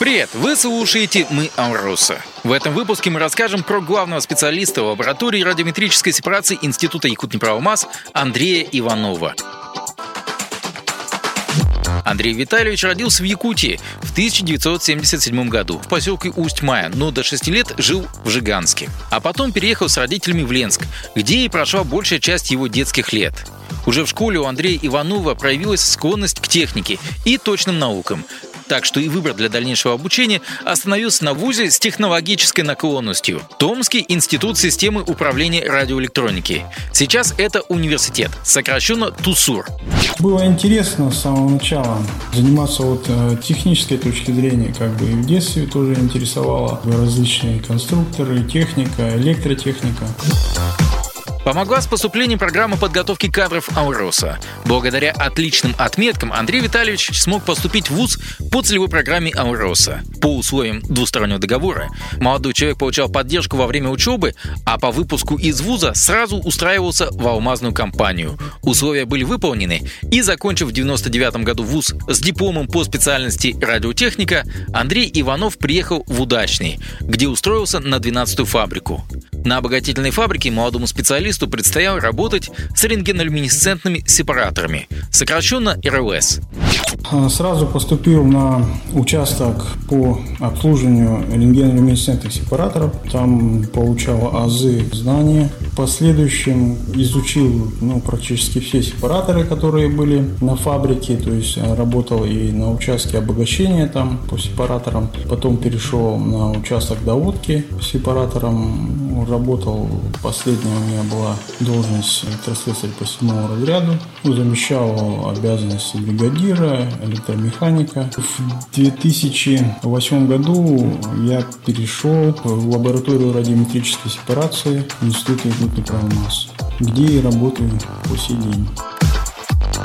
Привет! Вы слушаете «Мы Амроса». В этом выпуске мы расскажем про главного специалиста лаборатории радиометрической сепарации Института Якутнеправомаз Андрея Иванова. Андрей Витальевич родился в Якутии в 1977 году в поселке Усть-Мая, но до 6 лет жил в Жиганске. А потом переехал с родителями в Ленск, где и прошла большая часть его детских лет. Уже в школе у Андрея Иванова проявилась склонность к технике и точным наукам, так что и выбор для дальнейшего обучения остановился на ВУЗе с технологической наклонностью – Томский институт системы управления радиоэлектроники. Сейчас это университет, сокращенно ТУСУР. Было интересно с самого начала заниматься вот э, технической точки зрения, как бы и в детстве тоже интересовало различные конструкторы, техника, электротехника. Помогла с поступлением программы подготовки кадров Ауроса. Благодаря отличным отметкам Андрей Витальевич смог поступить в ВУЗ по целевой программе Ауроса. По условиям двустороннего договора молодой человек получал поддержку во время учебы, а по выпуску из ВУЗа сразу устраивался в алмазную компанию. Условия были выполнены, и закончив в 99 году ВУЗ с дипломом по специальности радиотехника, Андрей Иванов приехал в Удачный, где устроился на 12-ю фабрику. На обогатительной фабрике молодому специалисту предстояло работать с рентгенолюминесцентными сепараторами, сокращенно РЛС. А, сразу поступил на участок по обслуживанию рентгенолюминесцентных сепараторов. Там получал азы знания. Последующем изучил ну, практически все сепараторы, которые были на фабрике. То есть а, работал и на участке обогащения там по сепараторам. Потом перешел на участок доводки по сепараторам работал, последняя у меня была должность электрослесарь по седьмому разряду, замещал обязанности бригадира, электромеханика. В 2008 году я перешел в лабораторию радиометрической сепарации Института Иркутной правомасс, где и работаю по сей день.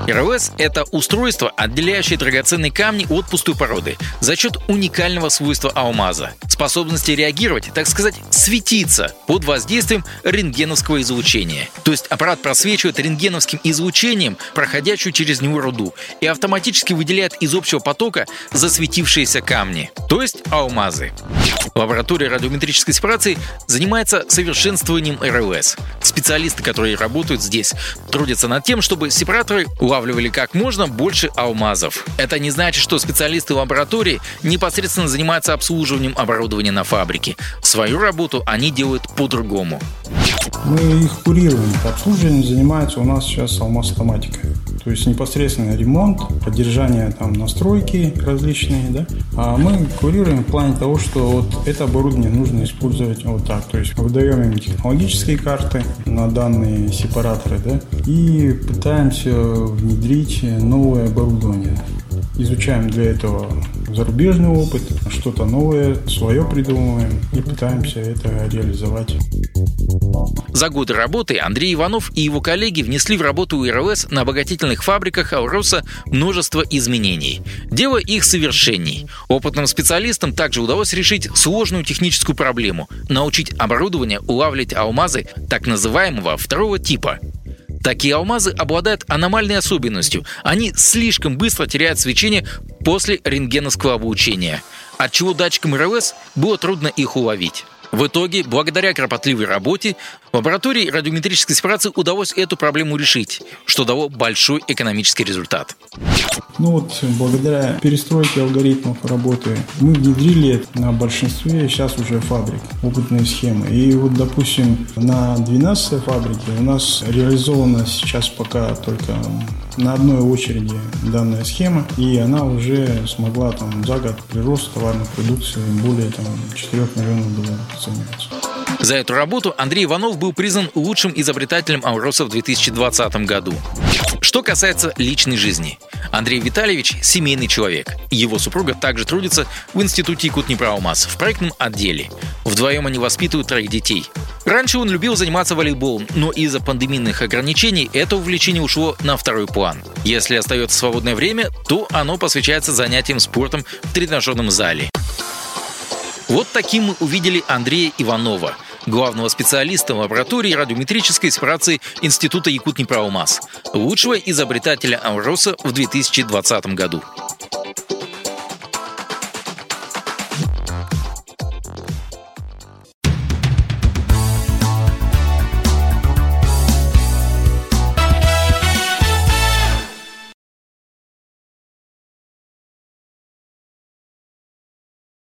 РЛС – это устройство, отделяющее драгоценные камни от пустой породы за счет уникального свойства алмаза – способности реагировать, так сказать, светиться под воздействием рентгеновского излучения. То есть аппарат просвечивает рентгеновским излучением проходящую через него руду и автоматически выделяет из общего потока засветившиеся камни, то есть алмазы. Лаборатория радиометрической сепарации занимается совершенствованием РЛС. Специалисты, которые работают здесь, трудятся над тем, чтобы сепараторы улавливали как можно больше алмазов. Это не значит, что специалисты лаборатории непосредственно занимаются обслуживанием оборудования на фабрике. Свою работу они делают по-другому. Мы их курируем. Обслуживанием занимается у нас сейчас алмаз автоматика. То есть непосредственно ремонт, поддержание там настройки различные, да. А мы курируем в плане того, что вот это оборудование нужно использовать вот так. То есть выдаем им технологические карты на данные сепараторы, да, и пытаемся внедрить новое оборудование. Изучаем для этого зарубежный опыт, что-то новое, свое придумываем и пытаемся это реализовать. За годы работы Андрей Иванов и его коллеги внесли в работу УРЛС на обогатительных фабриках Ауроса множество изменений. Дело их совершенней. Опытным специалистам также удалось решить сложную техническую проблему – научить оборудование улавливать алмазы так называемого второго типа – Такие алмазы обладают аномальной особенностью. Они слишком быстро теряют свечение после рентгеновского облучения, отчего датчикам РЛС было трудно их уловить. В итоге, благодаря кропотливой работе, лаборатории радиометрической сепарации удалось эту проблему решить, что дало большой экономический результат. Ну вот, благодаря перестройке алгоритмов работы, мы внедрили на большинстве сейчас уже фабрик опытные схемы. И вот, допустим, на 12 фабрике у нас реализована сейчас пока только на одной очереди данная схема, и она уже смогла там за год прирост товарной продукции более там, 4 миллионов долларов оценивается. За эту работу Андрей Иванов был признан лучшим изобретателем Ауроса в 2020 году. Что касается личной жизни. Андрей Витальевич – семейный человек. Его супруга также трудится в Институте Якутнеправомас в проектном отделе. Вдвоем они воспитывают троих детей. Раньше он любил заниматься волейболом, но из-за пандемийных ограничений это увлечение ушло на второй план. Если остается свободное время, то оно посвящается занятиям спортом в тренажерном зале. Вот таким мы увидели Андрея Иванова, главного специалиста лаборатории радиометрической сепарации Института Якутнеправомас, лучшего изобретателя Амроса в 2020 году.